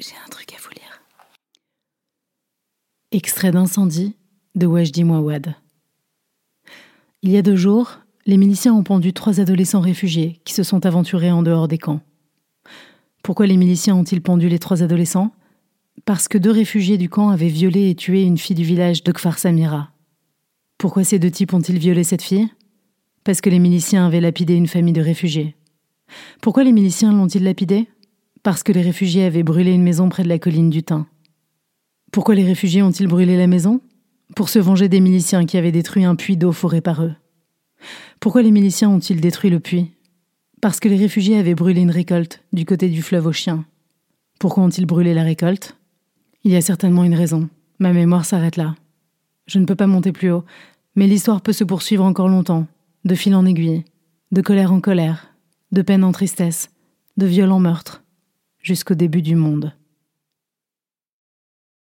J'ai un truc à vous lire. Extrait d'incendie de Wajdi Mouawad. Il y a deux jours, les miliciens ont pendu trois adolescents réfugiés qui se sont aventurés en dehors des camps. Pourquoi les miliciens ont-ils pendu les trois adolescents? Parce que deux réfugiés du camp avaient violé et tué une fille du village de Kfar Samira. Pourquoi ces deux types ont-ils violé cette fille? Parce que les miliciens avaient lapidé une famille de réfugiés. Pourquoi les miliciens l'ont-ils lapidée? Parce que les réfugiés avaient brûlé une maison près de la colline du Thym. Pourquoi les réfugiés ont-ils brûlé la maison? Pour se venger des miliciens qui avaient détruit un puits d'eau foré par eux. Pourquoi les miliciens ont-ils détruit le puits? Parce que les réfugiés avaient brûlé une récolte du côté du fleuve aux chiens. Pourquoi ont-ils brûlé la récolte? Il y a certainement une raison. Ma mémoire s'arrête là. Je ne peux pas monter plus haut, mais l'histoire peut se poursuivre encore longtemps, de fil en aiguille, de colère en colère, de peine en tristesse, de violents meurtres jusqu'au début du monde.